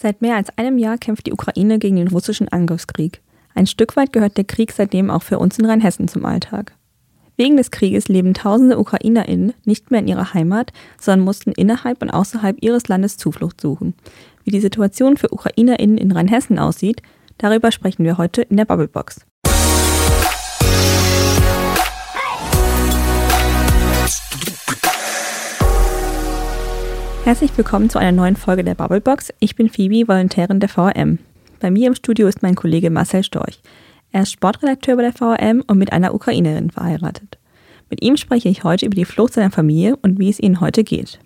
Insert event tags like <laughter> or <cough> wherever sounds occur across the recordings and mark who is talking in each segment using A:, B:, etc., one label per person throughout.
A: Seit mehr als einem Jahr kämpft die Ukraine gegen den russischen Angriffskrieg. Ein Stück weit gehört der Krieg seitdem auch für uns in Rheinhessen zum Alltag. Wegen des Krieges leben tausende UkrainerInnen nicht mehr in ihrer Heimat, sondern mussten innerhalb und außerhalb ihres Landes Zuflucht suchen. Wie die Situation für UkrainerInnen in Rheinhessen aussieht, darüber sprechen wir heute in der Bubblebox. Herzlich willkommen zu einer neuen Folge der Bubblebox. Ich bin Phoebe, Volontärin der VRM. Bei mir im Studio ist mein Kollege Marcel Storch. Er ist Sportredakteur bei der VRM und mit einer Ukrainerin verheiratet. Mit ihm spreche ich heute über die Flucht seiner Familie und wie es ihnen heute geht.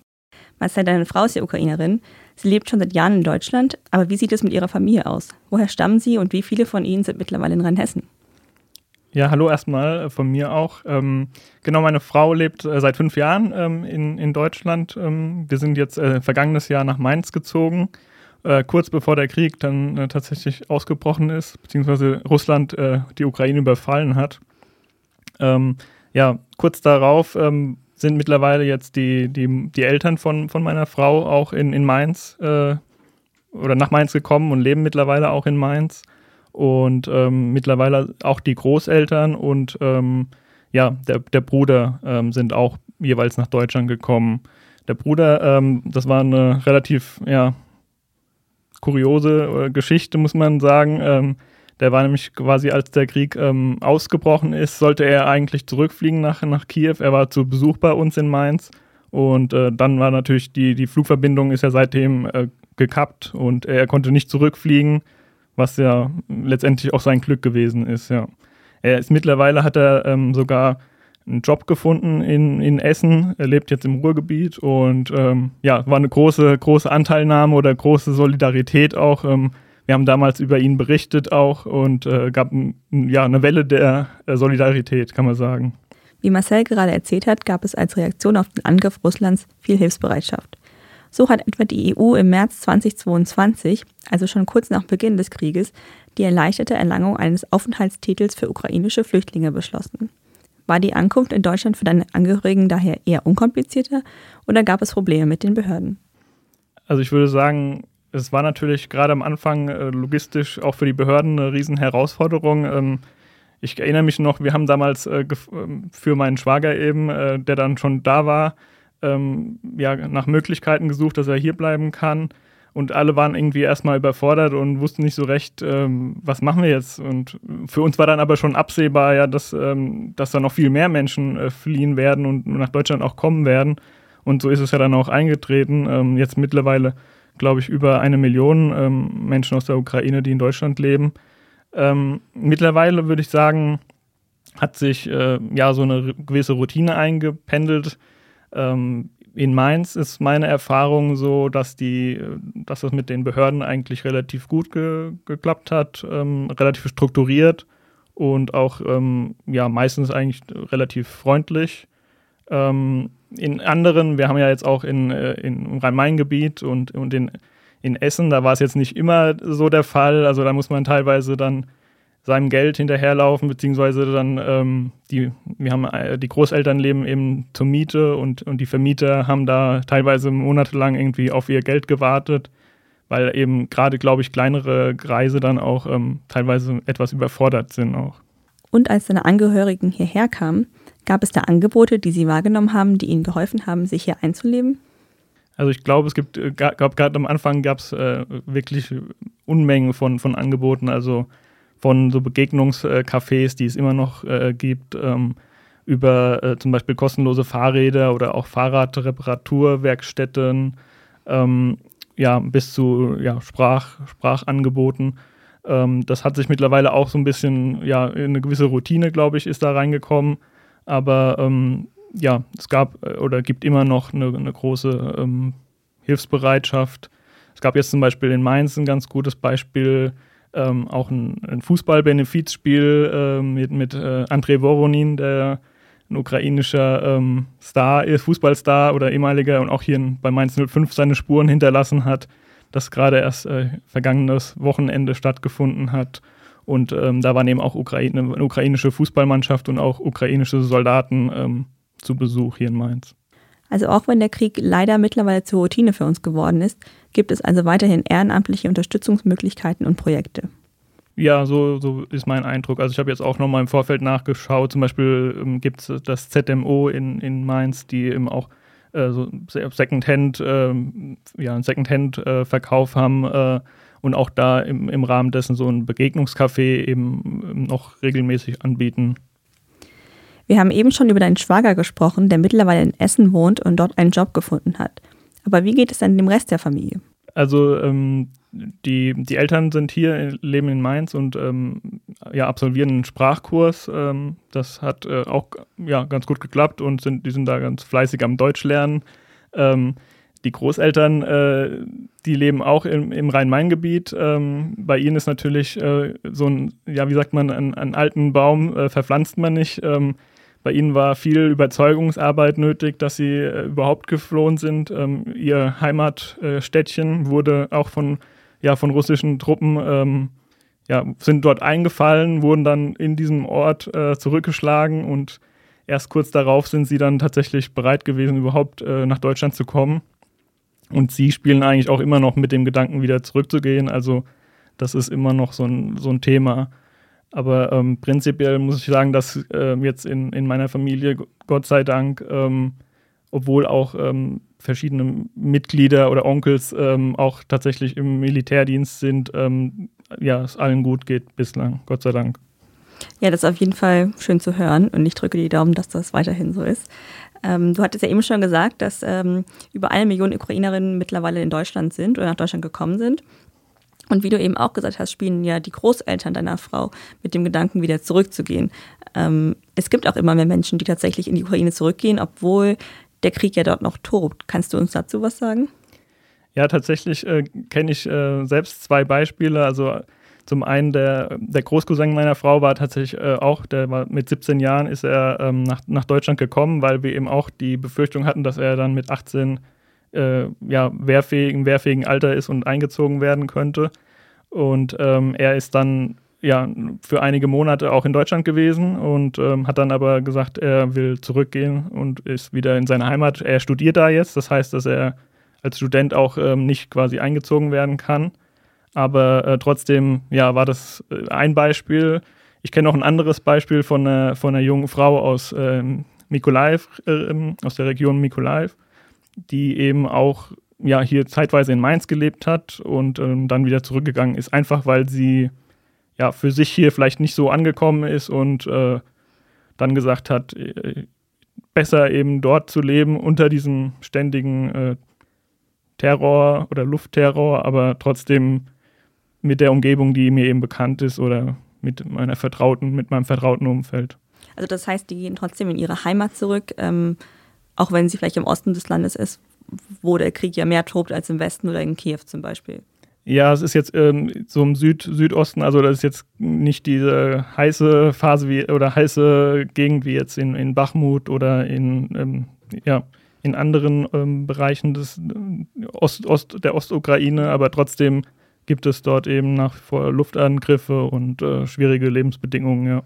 A: Marcel, deine Frau ist ja Ukrainerin. Sie lebt schon seit Jahren in Deutschland, aber wie sieht es mit ihrer Familie aus? Woher stammen sie und wie viele von ihnen sind mittlerweile in Rheinhessen?
B: Ja, hallo erstmal von mir auch. Ähm, genau, meine Frau lebt äh, seit fünf Jahren ähm, in, in Deutschland. Ähm, wir sind jetzt äh, vergangenes Jahr nach Mainz gezogen, äh, kurz bevor der Krieg dann äh, tatsächlich ausgebrochen ist, beziehungsweise Russland äh, die Ukraine überfallen hat. Ähm, ja, kurz darauf ähm, sind mittlerweile jetzt die, die, die Eltern von, von meiner Frau auch in, in Mainz äh, oder nach Mainz gekommen und leben mittlerweile auch in Mainz und ähm, mittlerweile auch die Großeltern und ähm, ja, der, der Bruder ähm, sind auch jeweils nach Deutschland gekommen. Der Bruder, ähm, das war eine relativ, ja, kuriose äh, Geschichte, muss man sagen. Ähm, der war nämlich quasi, als der Krieg ähm, ausgebrochen ist, sollte er eigentlich zurückfliegen nach, nach Kiew. Er war zu Besuch bei uns in Mainz. Und äh, dann war natürlich die, die Flugverbindung ist ja seitdem äh, gekappt und er konnte nicht zurückfliegen was ja letztendlich auch sein Glück gewesen ist, ja. Er ist mittlerweile hat er ähm, sogar einen Job gefunden in, in Essen. Er lebt jetzt im Ruhrgebiet und ähm, ja, war eine große, große Anteilnahme oder große Solidarität auch. Ähm, wir haben damals über ihn berichtet auch und äh, gab ja, eine Welle der äh, Solidarität, kann man sagen.
A: Wie Marcel gerade erzählt hat, gab es als Reaktion auf den Angriff Russlands viel Hilfsbereitschaft. So hat etwa die EU im März 2022, also schon kurz nach Beginn des Krieges, die erleichterte Erlangung eines Aufenthaltstitels für ukrainische Flüchtlinge beschlossen. War die Ankunft in Deutschland für deine Angehörigen daher eher unkomplizierter oder gab es Probleme mit den Behörden?
B: Also ich würde sagen, es war natürlich gerade am Anfang äh, logistisch auch für die Behörden eine riesen Herausforderung. Ähm, ich erinnere mich noch, wir haben damals äh, ähm, für meinen Schwager eben, äh, der dann schon da war, ähm, ja, nach Möglichkeiten gesucht, dass er hier bleiben kann. Und alle waren irgendwie erstmal überfordert und wussten nicht so recht, ähm, was machen wir jetzt. Und für uns war dann aber schon absehbar, ja, dass, ähm, dass da noch viel mehr Menschen äh, fliehen werden und nach Deutschland auch kommen werden. Und so ist es ja dann auch eingetreten. Ähm, jetzt mittlerweile, glaube ich, über eine Million ähm, Menschen aus der Ukraine, die in Deutschland leben. Ähm, mittlerweile würde ich sagen, hat sich äh, ja so eine gewisse Routine eingependelt ähm, in Mainz ist meine Erfahrung so, dass die, dass das mit den Behörden eigentlich relativ gut ge geklappt hat, ähm, relativ strukturiert und auch ähm, ja meistens eigentlich relativ freundlich. Ähm, in anderen, wir haben ja jetzt auch in, äh, in Rhein-Main-Gebiet und, und in, in Essen, da war es jetzt nicht immer so der Fall. Also da muss man teilweise dann seinem Geld hinterherlaufen, beziehungsweise dann ähm, die, wir haben äh, die Großeltern leben eben zur Miete und, und die Vermieter haben da teilweise monatelang irgendwie auf ihr Geld gewartet, weil eben gerade, glaube ich, kleinere Kreise dann auch ähm, teilweise etwas überfordert sind auch.
A: Und als deine Angehörigen hierher kamen, gab es da Angebote, die sie wahrgenommen haben, die ihnen geholfen haben, sich hier einzuleben?
B: Also ich glaube, es gibt, äh, gerade am Anfang gab es äh, wirklich Unmengen von, von Angeboten. Also von so Begegnungscafés, die es immer noch äh, gibt, ähm, über äh, zum Beispiel kostenlose Fahrräder oder auch Fahrradreparaturwerkstätten, ähm, ja, bis zu ja, Sprach, Sprachangeboten. Ähm, das hat sich mittlerweile auch so ein bisschen, ja, eine gewisse Routine, glaube ich, ist da reingekommen. Aber ähm, ja, es gab äh, oder gibt immer noch eine, eine große ähm, Hilfsbereitschaft. Es gab jetzt zum Beispiel in Mainz ein ganz gutes Beispiel, ähm, auch ein, ein Fußball-Benefizspiel äh, mit, mit äh, Andrei Voronin, der ein ukrainischer ähm, Star ist, Fußballstar oder ehemaliger und auch hier in, bei Mainz 05 seine Spuren hinterlassen hat, das gerade erst äh, vergangenes Wochenende stattgefunden hat. Und ähm, da waren eben auch Ukraine, eine ukrainische Fußballmannschaft und auch ukrainische Soldaten ähm, zu Besuch hier in Mainz.
A: Also auch wenn der Krieg leider mittlerweile zur Routine für uns geworden ist, gibt es also weiterhin ehrenamtliche Unterstützungsmöglichkeiten und Projekte.
B: Ja, so, so ist mein Eindruck. Also ich habe jetzt auch nochmal im Vorfeld nachgeschaut. Zum Beispiel ähm, gibt es das ZMO in, in Mainz, die eben auch äh, so Secondhand, äh, ja, einen Secondhand-Verkauf äh, haben äh, und auch da im, im Rahmen dessen so ein Begegnungscafé eben ähm, noch regelmäßig anbieten.
A: Wir haben eben schon über deinen Schwager gesprochen, der mittlerweile in Essen wohnt und dort einen Job gefunden hat. Aber wie geht es dann dem Rest der Familie?
B: Also ähm, die, die Eltern sind hier, leben in Mainz und ähm, ja, absolvieren einen Sprachkurs. Ähm, das hat äh, auch ja, ganz gut geklappt und sind, die sind da ganz fleißig am Deutsch lernen. Ähm, die Großeltern, äh, die leben auch im, im Rhein-Main-Gebiet. Ähm, bei ihnen ist natürlich äh, so ein, ja, wie sagt man, einen, alten Baum äh, verpflanzt man nicht. Bei ihnen war viel Überzeugungsarbeit nötig, dass sie äh, überhaupt geflohen sind. Ähm, ihr Heimatstädtchen wurde auch von, ja, von russischen Truppen, ähm, ja, sind dort eingefallen, wurden dann in diesem Ort äh, zurückgeschlagen und erst kurz darauf sind sie dann tatsächlich bereit gewesen, überhaupt äh, nach Deutschland zu kommen. Und sie spielen eigentlich auch immer noch mit dem Gedanken, wieder zurückzugehen. Also das ist immer noch so ein, so ein Thema. Aber ähm, prinzipiell muss ich sagen, dass äh, jetzt in, in meiner Familie, Gott sei Dank, ähm, obwohl auch ähm, verschiedene Mitglieder oder Onkels ähm, auch tatsächlich im Militärdienst sind, ähm, ja, es allen gut geht bislang, Gott sei Dank.
A: Ja, das ist auf jeden Fall schön zu hören und ich drücke die Daumen, dass das weiterhin so ist. Ähm, du hattest ja eben schon gesagt, dass über eine Million Ukrainerinnen mittlerweile in Deutschland sind oder nach Deutschland gekommen sind. Und wie du eben auch gesagt hast, spielen ja die Großeltern deiner Frau mit dem Gedanken, wieder zurückzugehen. Ähm, es gibt auch immer mehr Menschen, die tatsächlich in die Ukraine zurückgehen, obwohl der Krieg ja dort noch tobt. Kannst du uns dazu was sagen?
B: Ja, tatsächlich äh, kenne ich äh, selbst zwei Beispiele. Also zum einen der, der Großcousin meiner Frau war tatsächlich äh, auch, der war mit 17 Jahren ist er ähm, nach, nach Deutschland gekommen, weil wir eben auch die Befürchtung hatten, dass er dann mit 18 äh, ja, wehrfähigen, wehrfähigen Alter ist und eingezogen werden könnte. Und ähm, er ist dann ja für einige Monate auch in Deutschland gewesen und ähm, hat dann aber gesagt, er will zurückgehen und ist wieder in seine Heimat. Er studiert da jetzt, das heißt, dass er als Student auch ähm, nicht quasi eingezogen werden kann. Aber äh, trotzdem, ja, war das äh, ein Beispiel. Ich kenne noch ein anderes Beispiel von einer, von einer jungen Frau aus ähm, Mikolaev, äh, aus der Region Mikolaev, die eben auch ja, hier zeitweise in Mainz gelebt hat und ähm, dann wieder zurückgegangen ist, einfach weil sie ja für sich hier vielleicht nicht so angekommen ist und äh, dann gesagt hat, äh, besser eben dort zu leben unter diesem ständigen äh, Terror oder Luftterror, aber trotzdem mit der Umgebung, die mir eben bekannt ist oder mit meiner vertrauten, mit meinem vertrauten Umfeld.
A: Also das heißt, die gehen trotzdem in ihre Heimat zurück. Ähm auch wenn sie vielleicht im Osten des Landes ist, wo der Krieg ja mehr tobt als im Westen oder in Kiew zum Beispiel.
B: Ja, es ist jetzt ähm, so im Süd Südosten, also das ist jetzt nicht diese heiße Phase wie oder heiße Gegend wie jetzt in, in Bachmut oder in, ähm, ja, in anderen ähm, Bereichen des Ost, Ost, der Ostukraine, aber trotzdem gibt es dort eben nach wie vor Luftangriffe und äh, schwierige Lebensbedingungen, ja.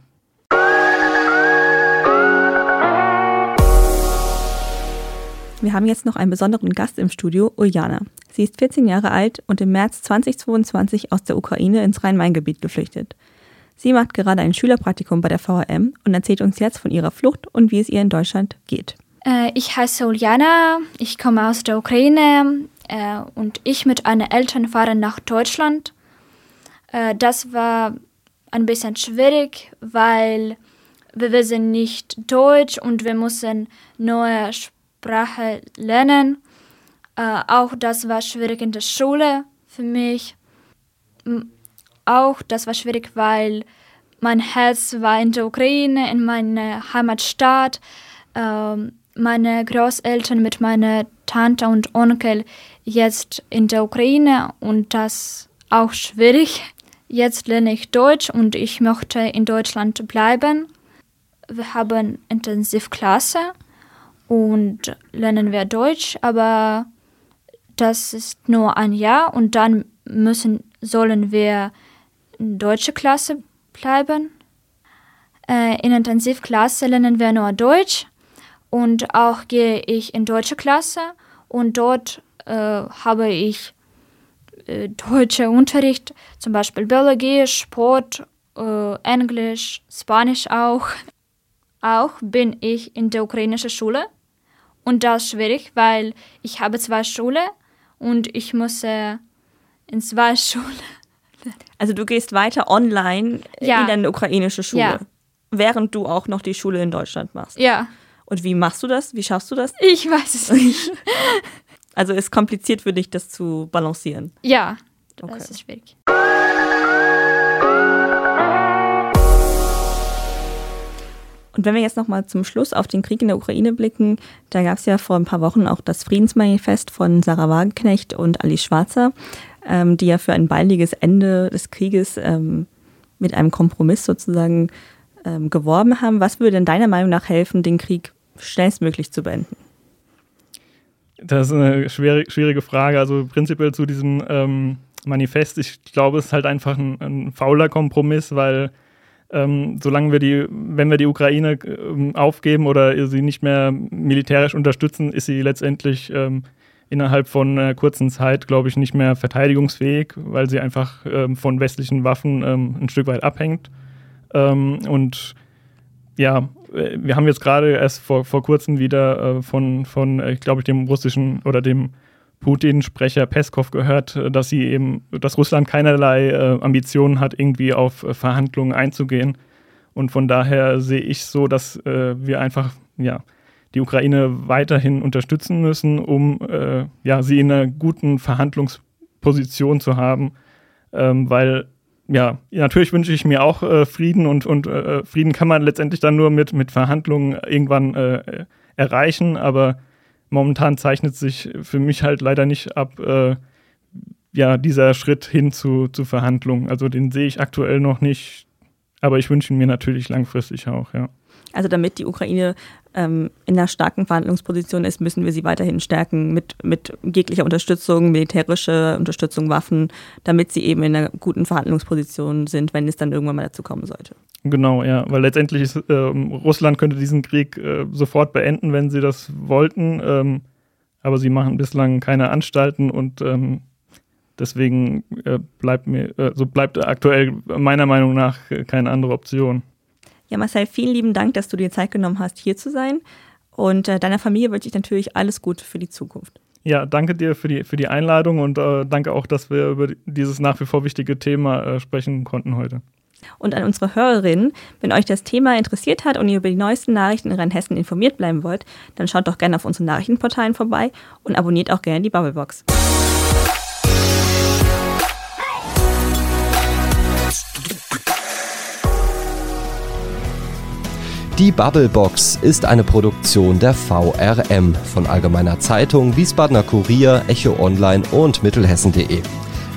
A: Wir haben jetzt noch einen besonderen Gast im Studio, Uljana. Sie ist 14 Jahre alt und im März 2022 aus der Ukraine ins Rhein-Main-Gebiet geflüchtet. Sie macht gerade ein Schülerpraktikum bei der VRM und erzählt uns jetzt von ihrer Flucht und wie es ihr in Deutschland geht.
C: Äh, ich heiße Uljana, ich komme aus der Ukraine äh, und ich mit meinen Eltern fahren nach Deutschland. Äh, das war ein bisschen schwierig, weil wir wissen nicht Deutsch und wir müssen neue Sprachen Sprache lernen. Äh, auch das war schwierig in der Schule für mich. Auch das war schwierig, weil mein Herz war in der Ukraine, in meiner Heimatstadt. Äh, meine Großeltern mit meiner Tante und Onkel jetzt in der Ukraine und das auch schwierig. Jetzt lerne ich Deutsch und ich möchte in Deutschland bleiben. Wir haben Intensivklasse und lernen wir Deutsch, aber das ist nur ein Jahr und dann müssen, sollen wir in deutsche Klasse bleiben. Äh, in Intensivklasse lernen wir nur Deutsch und auch gehe ich in deutsche Klasse und dort äh, habe ich äh, deutscher Unterricht, zum Beispiel Biologie, Sport, äh, Englisch, Spanisch auch. Auch bin ich in der ukrainischen Schule und das ist schwierig, weil ich habe zwei Schulen und ich muss äh, in zwei <laughs> Schulen.
A: Also du gehst weiter online
C: Ja.
A: in deine ukrainische Schule,
C: Ja.
A: während du auch noch die Schule in Deutschland machst.
C: Ja,
A: Und wie machst du das? Wie schaffst du das?
C: ich weiß es <laughs> nicht.
A: Also ist kompliziert für dich, das zu balancieren.
C: ja,
A: Okay.
C: das ist schwierig.
A: Und wenn wir jetzt nochmal zum Schluss auf den Krieg in der Ukraine blicken, da gab es ja vor ein paar Wochen auch das Friedensmanifest von Sarah Wagenknecht und Alice Schwarzer, ähm, die ja für ein baldiges Ende des Krieges ähm, mit einem Kompromiss sozusagen ähm, geworben haben. Was würde denn deiner Meinung nach helfen, den Krieg schnellstmöglich zu beenden?
B: Das ist eine schwierige Frage. Also prinzipiell zu diesem ähm, Manifest, ich glaube, es ist halt einfach ein, ein fauler Kompromiss, weil ähm, solange wir die, wenn wir die Ukraine ähm, aufgeben oder sie nicht mehr militärisch unterstützen, ist sie letztendlich ähm, innerhalb von einer kurzen Zeit, glaube ich, nicht mehr verteidigungsfähig, weil sie einfach ähm, von westlichen Waffen ähm, ein Stück weit abhängt. Ähm, und ja, wir haben jetzt gerade erst vor, vor kurzem wieder äh, von, von äh, glaube ich, dem russischen oder dem Putin-Sprecher Peskov gehört, äh, dass sie eben, dass Russland keinerlei äh, Ambitionen hat, irgendwie auf äh, Verhandlungen einzugehen. Und von daher sehe ich so, dass äh, wir einfach, ja, die Ukraine weiterhin unterstützen müssen, um äh, ja, sie in einer guten Verhandlungsposition zu haben, ähm, weil ja, natürlich wünsche ich mir auch äh, Frieden und, und Frieden kann man letztendlich dann nur mit, mit Verhandlungen irgendwann erreichen, aber momentan zeichnet sich für mich halt leider nicht ab, äh, ja, dieser Schritt hin zu, zu Verhandlungen. Also den sehe ich aktuell noch nicht, aber ich wünsche ihn mir natürlich langfristig auch, ja.
A: Also damit die Ukraine ähm, in einer starken Verhandlungsposition ist, müssen wir sie weiterhin stärken mit, mit jeglicher Unterstützung, militärische Unterstützung, Waffen, damit sie eben in einer guten Verhandlungsposition sind, wenn es dann irgendwann mal dazu kommen sollte.
B: Genau, ja, weil letztendlich ist, ähm, Russland könnte diesen Krieg äh, sofort beenden, wenn sie das wollten, ähm, aber sie machen bislang keine Anstalten und ähm, deswegen äh, bleibt mir, äh, so bleibt aktuell meiner Meinung nach äh, keine andere Option.
A: Ja, Marcel, vielen lieben Dank, dass du dir Zeit genommen hast, hier zu sein. Und äh, deiner Familie wünsche ich natürlich alles Gute für die Zukunft.
B: Ja, danke dir für die, für die Einladung und äh, danke auch, dass wir über dieses nach wie vor wichtige Thema äh, sprechen konnten heute.
A: Und an unsere Hörerinnen, wenn euch das Thema interessiert hat und ihr über die neuesten Nachrichten in Rheinhessen informiert bleiben wollt, dann schaut doch gerne auf unseren Nachrichtenportalen vorbei und abonniert auch gerne die Bubblebox.
D: Die Bubblebox ist eine Produktion der VRM von Allgemeiner Zeitung, Wiesbadener Kurier, Echo Online und Mittelhessen.de.